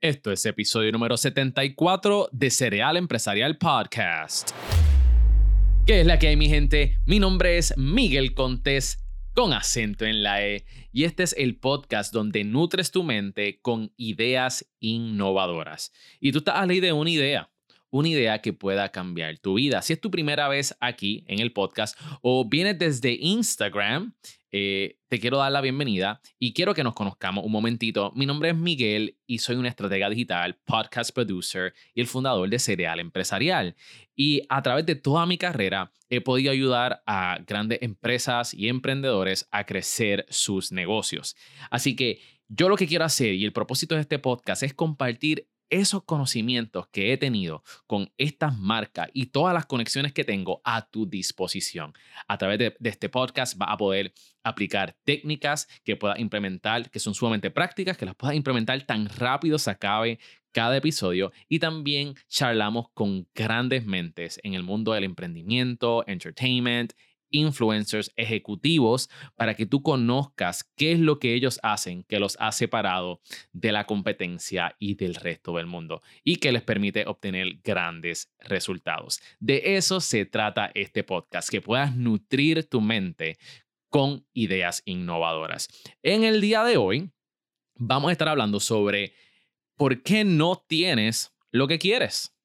Esto es episodio número 74 de Cereal Empresarial Podcast. ¿Qué es la que hay, mi gente? Mi nombre es Miguel Contés, con acento en la E, y este es el podcast donde nutres tu mente con ideas innovadoras. Y tú estás a la de una idea una idea que pueda cambiar tu vida. Si es tu primera vez aquí en el podcast o vienes desde Instagram, eh, te quiero dar la bienvenida y quiero que nos conozcamos un momentito. Mi nombre es Miguel y soy un estratega digital, podcast producer y el fundador de Cereal Empresarial. Y a través de toda mi carrera he podido ayudar a grandes empresas y emprendedores a crecer sus negocios. Así que yo lo que quiero hacer y el propósito de este podcast es compartir esos conocimientos que he tenido con estas marcas y todas las conexiones que tengo a tu disposición. A través de, este podcast vas a poder aplicar técnicas que puedas implementar, que son sumamente prácticas, que las puedas implementar tan rápido se acabe cada episodio y también charlamos con grandes mentes en el mundo del emprendimiento, entertainment influencers ejecutivos para que tú conozcas qué es lo que ellos hacen que los ha separado de la competencia y del resto del mundo y que les permite obtener grandes resultados. De eso se trata este podcast, que puedas nutrir tu mente con ideas innovadoras. En el día de hoy vamos a estar hablando sobre por qué no tienes lo que quieres.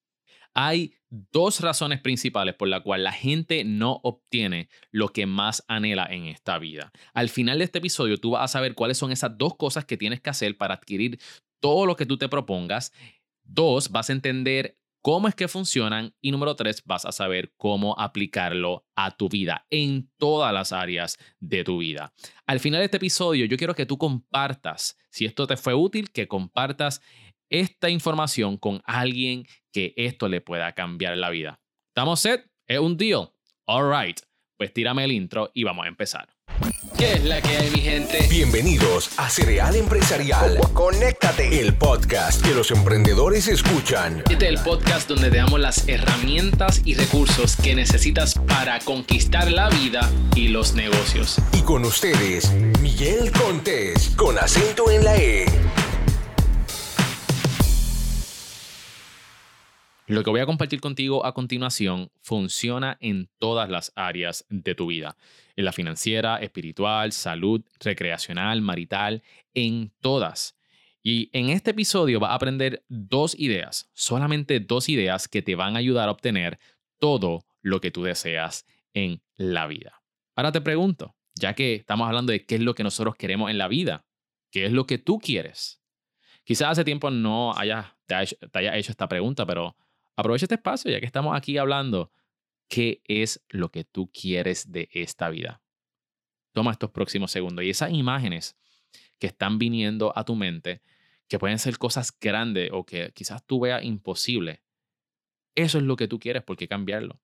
Hay dos razones principales por la cual la gente no obtiene lo que más anhela en esta vida. Al final de este episodio tú vas a saber cuáles son esas dos cosas que tienes que hacer para adquirir todo lo que tú te propongas. Dos, vas a entender cómo es que funcionan y número tres, vas a saber cómo aplicarlo a tu vida en todas las áreas de tu vida. Al final de este episodio yo quiero que tú compartas, si esto te fue útil, que compartas esta información con alguien que esto le pueda cambiar la vida. ¿Estamos set? ¿Es un deal? All right. Pues tírame el intro y vamos a empezar. ¿Qué es la que hay, mi gente? Bienvenidos a Cereal Empresarial. Conéctate. El podcast que los emprendedores escuchan. Este es el podcast donde te damos las herramientas y recursos que necesitas para conquistar la vida y los negocios. Y con ustedes, Miguel Contés, con acento en la E. Lo que voy a compartir contigo a continuación funciona en todas las áreas de tu vida, en la financiera, espiritual, salud, recreacional, marital, en todas. Y en este episodio vas a aprender dos ideas, solamente dos ideas que te van a ayudar a obtener todo lo que tú deseas en la vida. Ahora te pregunto, ya que estamos hablando de qué es lo que nosotros queremos en la vida, qué es lo que tú quieres. Quizás hace tiempo no haya, te, haya hecho esta pregunta, pero aprovecha este espacio ya que estamos aquí hablando. ¿Qué es lo que tú quieres de esta vida? Toma estos próximos segundos y esas imágenes que están viniendo a tu mente, que pueden ser cosas grandes o que quizás tú veas imposible. Eso es lo que tú quieres, ¿por qué cambiarlo?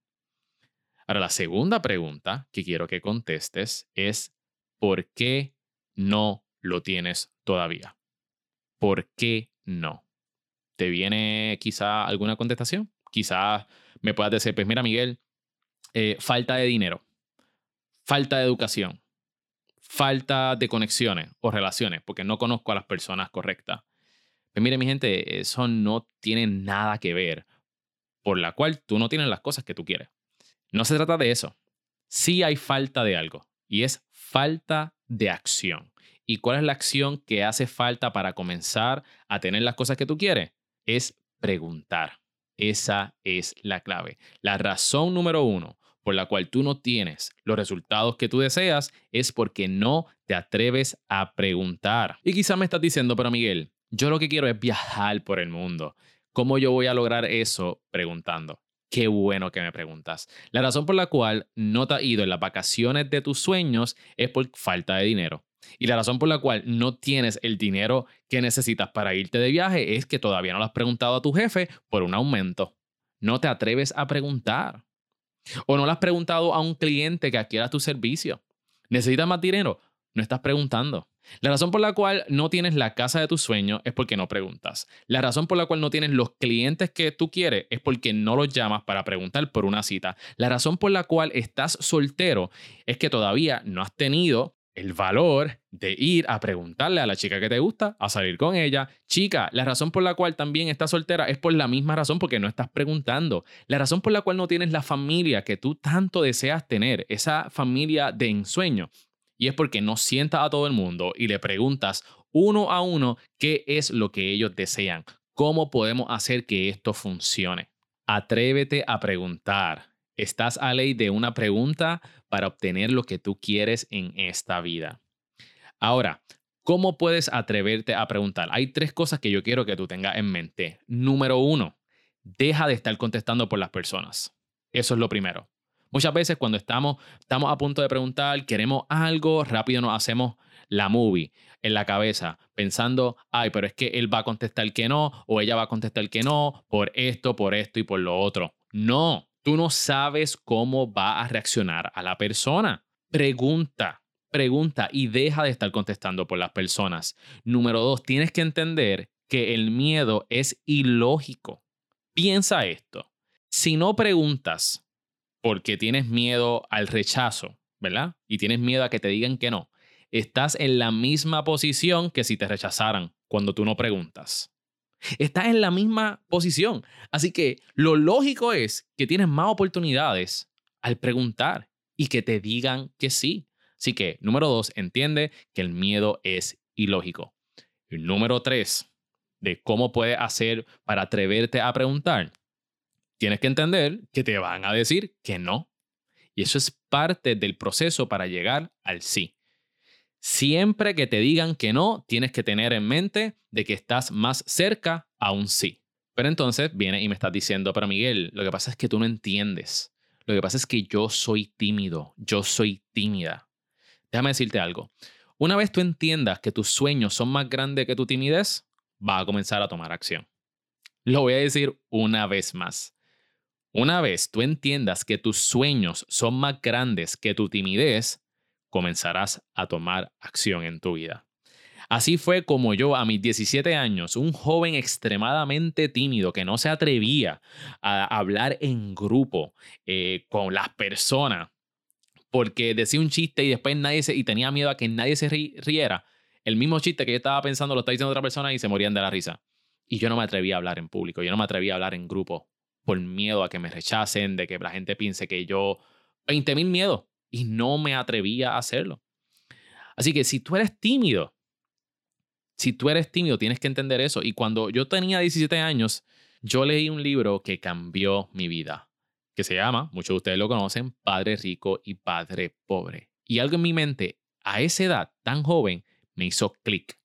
Ahora, la segunda pregunta que quiero que contestes es, ¿por qué no lo tienes todavía? ¿Por qué no? ¿Te viene quizá alguna contestación? Quizás me puedas decir, pues mira Miguel, eh, falta de dinero, falta de educación, falta de conexiones o relaciones, porque no conozco a las personas correctas. Pues mire mi gente, eso no tiene nada que ver por la cual tú no tienes las cosas que tú quieres. No se trata de eso. Sí hay falta de algo y es falta de acción. ¿Y cuál es la acción que hace falta para comenzar a tener las cosas que tú quieres? Es preguntar. Esa es la clave. La razón número uno por la cual tú no tienes los resultados que tú deseas es porque no te atreves a preguntar. Y quizás me estás diciendo, pero Miguel, yo lo que quiero es viajar por el mundo. ¿Cómo yo voy a lograr eso preguntando? Qué bueno que me preguntas. La razón por la cual no te has ido en las vacaciones de tus sueños es por falta de dinero. Y la razón por la cual no tienes el dinero que necesitas para irte de viaje es que todavía no lo has preguntado a tu jefe por un aumento. No te atreves a preguntar. O no lo has preguntado a un cliente que adquiera tu servicio. ¿Necesitas más dinero? No estás preguntando. La razón por la cual no tienes la casa de tus sueños es porque no preguntas. La razón por la cual no tienes los clientes que tú quieres es porque no los llamas para preguntar por una cita. La razón por la cual estás soltero es que todavía no has tenido el valor de ir a preguntarle a la chica que te gusta, a salir con ella. Chica, la razón por la cual también estás soltera es por la misma razón, porque no estás preguntando. La razón por la cual no tienes la familia que tú tanto deseas tener, esa familia de ensueño, y es porque no sientas a todo el mundo y le preguntas uno a uno qué es lo que ellos desean, cómo podemos hacer que esto funcione. Atrévete a preguntar. Estás a ley de una pregunta para obtener lo que tú quieres en esta vida. Ahora, ¿cómo puedes atreverte a preguntar? Hay tres cosas que yo quiero que tú tengas en mente. Número uno, deja de estar contestando por las personas. Eso es lo primero. Muchas veces cuando estamos, estamos a punto de preguntar, queremos algo, rápido nos hacemos la movie en la cabeza, pensando, ay, pero es que él va a contestar que no, o ella va a contestar que no, por esto, por esto y por lo otro. No, Tú no sabes cómo va a reaccionar a la persona. Pregunta, pregunta y deja de estar contestando por las personas. Número dos, tienes que entender que el miedo es ilógico. Piensa esto. Si no preguntas porque tienes miedo al rechazo, ¿verdad? Y tienes miedo a que te digan que no, estás en la misma posición que si te rechazaran cuando tú no preguntas. Estás en la misma posición. Así que lo lógico es que tienes más oportunidades al preguntar y que te digan que sí. Así que, número dos, entiende que el miedo es ilógico. Y número tres, de cómo puedes hacer para atreverte a preguntar. Tienes que entender que te van a decir que no. Y eso es parte del proceso para llegar al sí. Siempre que te digan que no, tienes que tener en mente de que estás más cerca a un sí. Pero entonces viene y me estás diciendo, pero Miguel, lo que pasa es que tú no entiendes. Lo que pasa es que yo soy tímido, yo soy tímida. Déjame decirte algo. Una vez tú entiendas que tus sueños son más grandes que tu timidez, va a comenzar a tomar acción. Lo voy a decir una vez más. Una vez tú entiendas que tus sueños son más grandes que tu timidez, comenzarás a tomar acción en tu vida. Así fue como yo a mis 17 años, un joven extremadamente tímido que no se atrevía a hablar en grupo eh, con las personas porque decía un chiste y después nadie se, y tenía miedo a que nadie se riera. El mismo chiste que yo estaba pensando lo estaba diciendo otra persona y se morían de la risa. Y yo no me atrevía a hablar en público, yo no me atrevía a hablar en grupo por miedo a que me rechacen, de que la gente piense que yo... 20 mil miedos y no me atrevía a hacerlo. Así que si tú eres tímido, si tú eres tímido, tienes que entender eso. Y cuando yo tenía 17 años, yo leí un libro que cambió mi vida, que se llama, muchos de ustedes lo conocen, Padre Rico y Padre Pobre. Y algo en mi mente, a esa edad tan joven, me hizo clic.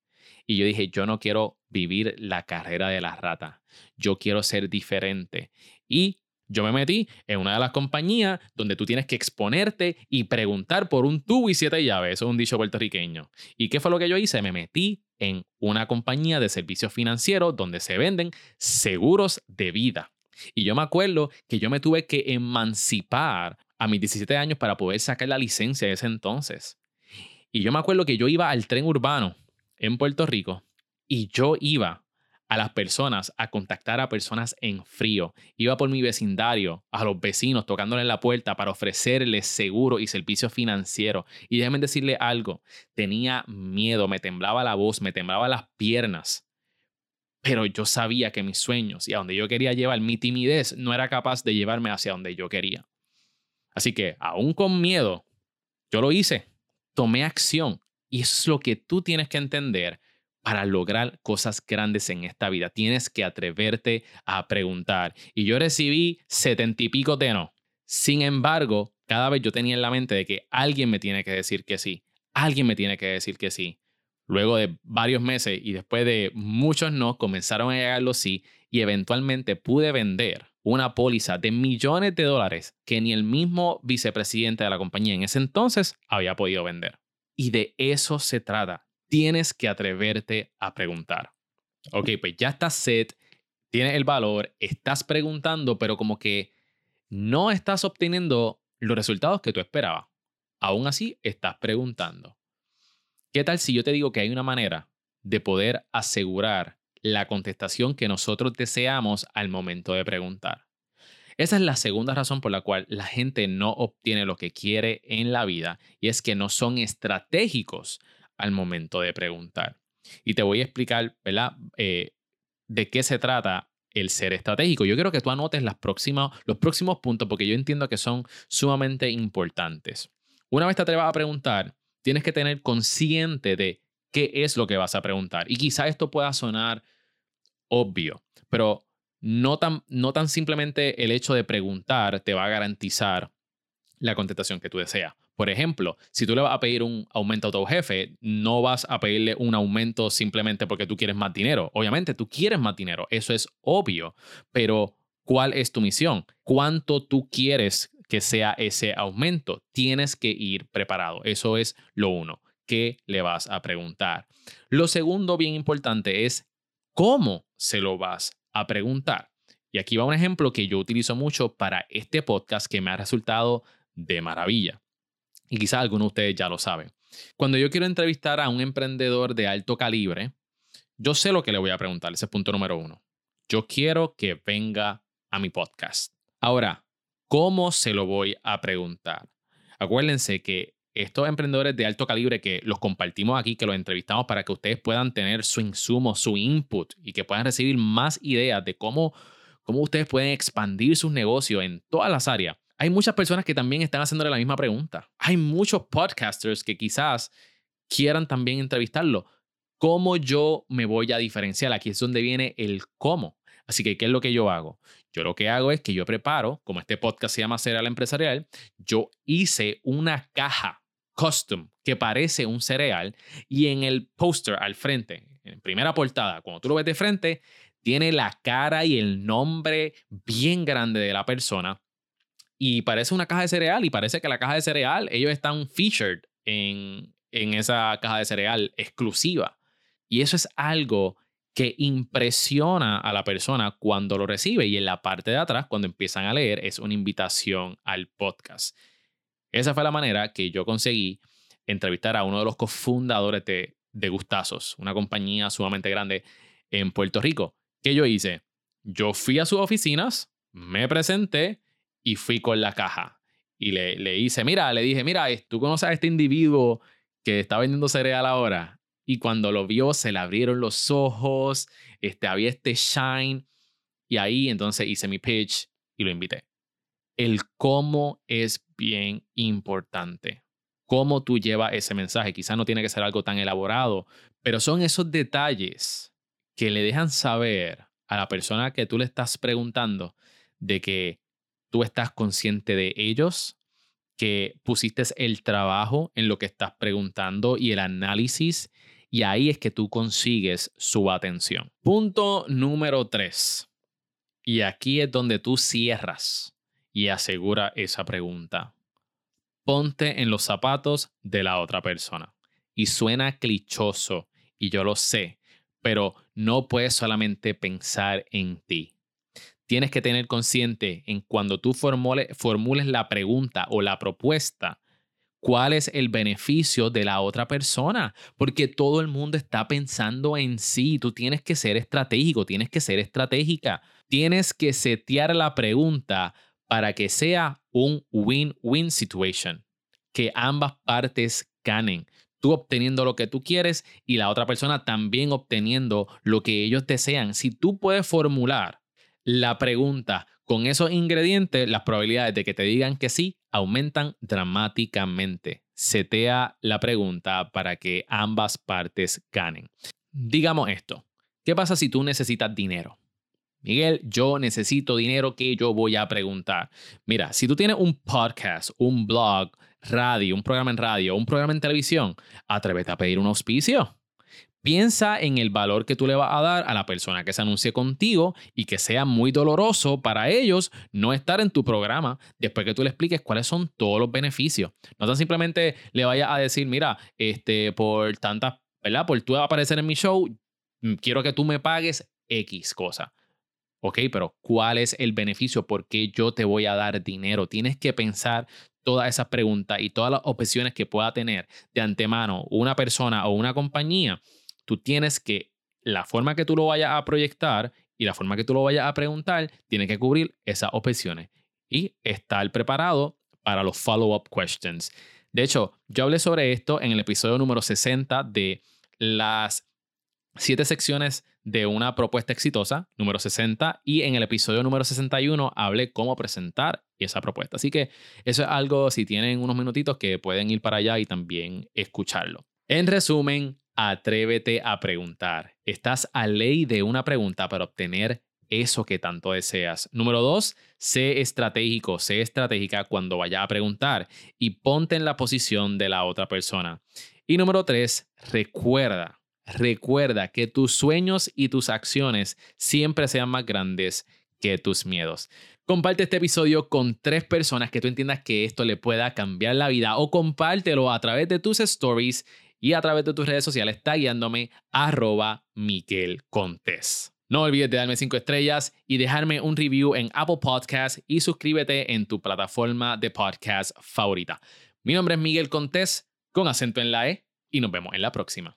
Y yo dije, yo no quiero vivir la carrera de la rata, yo quiero ser diferente. Y yo me metí en una de las compañías donde tú tienes que exponerte y preguntar por un tubo y siete llaves. Eso es un dicho puertorriqueño. ¿Y qué fue lo que yo hice? Me metí en una compañía de servicios financieros donde se venden seguros de vida. Y yo me acuerdo que yo me tuve que emancipar a mis 17 años para poder sacar la licencia de ese entonces. Y yo me acuerdo que yo iba al tren urbano en Puerto Rico y yo iba a las personas, a contactar a personas en frío. Iba por mi vecindario, a los vecinos, tocándole la puerta para ofrecerles seguro y servicio financiero. Y déjenme decirle algo, tenía miedo, me temblaba la voz, me temblaba las piernas. Pero yo sabía que mis sueños y a donde yo quería llevar mi timidez no era capaz de llevarme hacia donde yo quería. Así que, aún con miedo, yo lo hice, tomé acción. Y es lo que tú tienes que entender para lograr cosas grandes en esta vida. Tienes que atreverte a preguntar. Y yo recibí setenta y pico de no. Sin embargo, cada vez yo tenía en la mente de que alguien me tiene que decir que sí. Alguien me tiene que decir que sí. Luego de varios meses y después de muchos no, comenzaron a llegar los sí y eventualmente pude vender una póliza de millones de dólares que ni el mismo vicepresidente de la compañía en ese entonces había podido vender. Y de eso se trata tienes que atreverte a preguntar. Ok, pues ya estás set, tienes el valor, estás preguntando, pero como que no estás obteniendo los resultados que tú esperabas. Aún así, estás preguntando. ¿Qué tal si yo te digo que hay una manera de poder asegurar la contestación que nosotros deseamos al momento de preguntar? Esa es la segunda razón por la cual la gente no obtiene lo que quiere en la vida y es que no son estratégicos al momento de preguntar. Y te voy a explicar. Eh, de qué se trata el ser estratégico. Yo quiero que tú anotes los próximos puntos porque yo entiendo que son sumamente importantes. Una vez te atrevas a preguntar, tienes que tener consciente de qué es lo que vas a preguntar. Y quizá esto pueda sonar obvio, pero no tan, no tan simplemente el hecho de preguntar te va a garantizar la contestación que tú deseas. Por ejemplo, si tú le vas a pedir un aumento a tu jefe, no vas a pedirle un aumento simplemente porque tú quieres más dinero. Obviamente, tú quieres más dinero, eso es obvio, pero ¿cuál es tu misión? ¿Cuánto tú quieres que sea ese aumento? Tienes que ir preparado. Eso es lo uno. ¿Qué le vas a preguntar? Lo segundo, bien importante, es cómo se lo vas a preguntar. Y aquí va un ejemplo que yo utilizo mucho para este podcast que me ha resultado de maravilla. Y quizás algunos de ustedes ya lo saben. Cuando yo quiero entrevistar a un emprendedor de alto calibre, yo sé lo que le voy a preguntar. Ese es punto número uno. Yo quiero que venga a mi podcast. Ahora, ¿cómo se lo voy a preguntar? Acuérdense que estos emprendedores de alto calibre que los compartimos aquí, que los entrevistamos para que ustedes puedan tener su insumo, su input y que puedan recibir más ideas de cómo, cómo ustedes pueden expandir sus negocios en todas las áreas hay muchas personas que también están haciéndole la misma pregunta. Hay muchos podcasters que quizás quieran también entrevistarlo. ¿Cómo yo me voy a diferenciar? Aquí es donde viene el cómo. Así que, ¿qué es lo que yo hago? Yo lo que hago es que yo preparo, como este podcast se llama Cereal Empresarial, yo hice una caja custom que parece un cereal y en el póster al frente, en primera portada, cuando tú lo ves de frente, tiene la cara y el nombre bien grande de la persona y parece una caja de cereal y parece que la caja de cereal, ellos están featured en, en esa caja de cereal exclusiva. Y eso es algo que impresiona a la persona cuando lo recibe y en la parte de atrás, cuando empiezan a leer, es una invitación al podcast. Esa fue la manera que yo conseguí entrevistar a uno de los cofundadores de, de Gustazos, una compañía sumamente grande en Puerto Rico. ¿Qué yo hice? Yo fui a sus oficinas, me presenté, y fui con la caja. Y le, le hice, mira, le dije, mira, tú conoces a este individuo que está vendiendo cereal ahora. Y cuando lo vio, se le abrieron los ojos, este, había este shine. Y ahí entonces hice mi pitch y lo invité. El cómo es bien importante. Cómo tú llevas ese mensaje. Quizás no tiene que ser algo tan elaborado, pero son esos detalles que le dejan saber a la persona que tú le estás preguntando de que tú estás consciente de ellos, que pusiste el trabajo en lo que estás preguntando y el análisis, y ahí es que tú consigues su atención. Punto número tres. Y aquí es donde tú cierras y asegura esa pregunta. Ponte en los zapatos de la otra persona. Y suena clichoso, y yo lo sé, pero no puedes solamente pensar en ti tienes que tener consciente en cuando tú formules la pregunta o la propuesta, cuál es el beneficio de la otra persona, porque todo el mundo está pensando en sí, tú tienes que ser estratégico, tienes que ser estratégica, tienes que setear la pregunta para que sea un win-win situation, que ambas partes ganen tú obteniendo lo que tú quieres y la otra persona también obteniendo lo que ellos desean. Si tú puedes formular la pregunta con esos ingredientes, las probabilidades de que te digan que sí aumentan dramáticamente. Setea la pregunta para que ambas partes ganen. Digamos esto, ¿qué pasa si tú necesitas dinero? Miguel, yo necesito dinero que yo voy a preguntar. Mira, si tú tienes un podcast, un blog, radio, un programa en radio, un programa en televisión, atrévete a pedir un auspicio. Piensa en el valor que tú le vas a dar a la persona que se anuncie contigo y que sea muy doloroso para ellos no estar en tu programa después que tú le expliques cuáles son todos los beneficios. No tan simplemente le vayas a decir, mira, este, por tantas, ¿verdad? Por tú aparecer en mi show, mm, quiero que tú me pagues X cosa. Ok, pero ¿cuál es el beneficio? ¿Por qué yo te voy a dar dinero? Tienes que pensar todas esas preguntas y todas las opciones que pueda tener de antemano una persona o una compañía tú tienes que, la forma que tú lo vayas a proyectar y la forma que tú lo vayas a preguntar tiene que cubrir esas opciones y estar preparado para los follow-up questions. De hecho, yo hablé sobre esto en el episodio número 60 de las siete secciones de una propuesta exitosa, número 60, y en el episodio número 61 hablé cómo presentar esa propuesta. Así que eso es algo, si tienen unos minutitos, que pueden ir para allá y también escucharlo. En resumen, atrévete a preguntar. Estás a ley de una pregunta para obtener eso que tanto deseas. Número dos, sé estratégico, sé estratégica cuando vayas a preguntar y ponte en la posición de la otra persona. Y número tres, recuerda, recuerda que tus sueños y tus acciones siempre sean más grandes que tus miedos. Comparte este episodio con tres personas que tú entiendas que esto le pueda cambiar la vida o compártelo a través de tus stories y a través de tus redes sociales tagueándome arroba Miguel Contés. No olvides de darme 5 estrellas y dejarme un review en Apple Podcasts y suscríbete en tu plataforma de podcast favorita. Mi nombre es Miguel Contés, con acento en la E, y nos vemos en la próxima.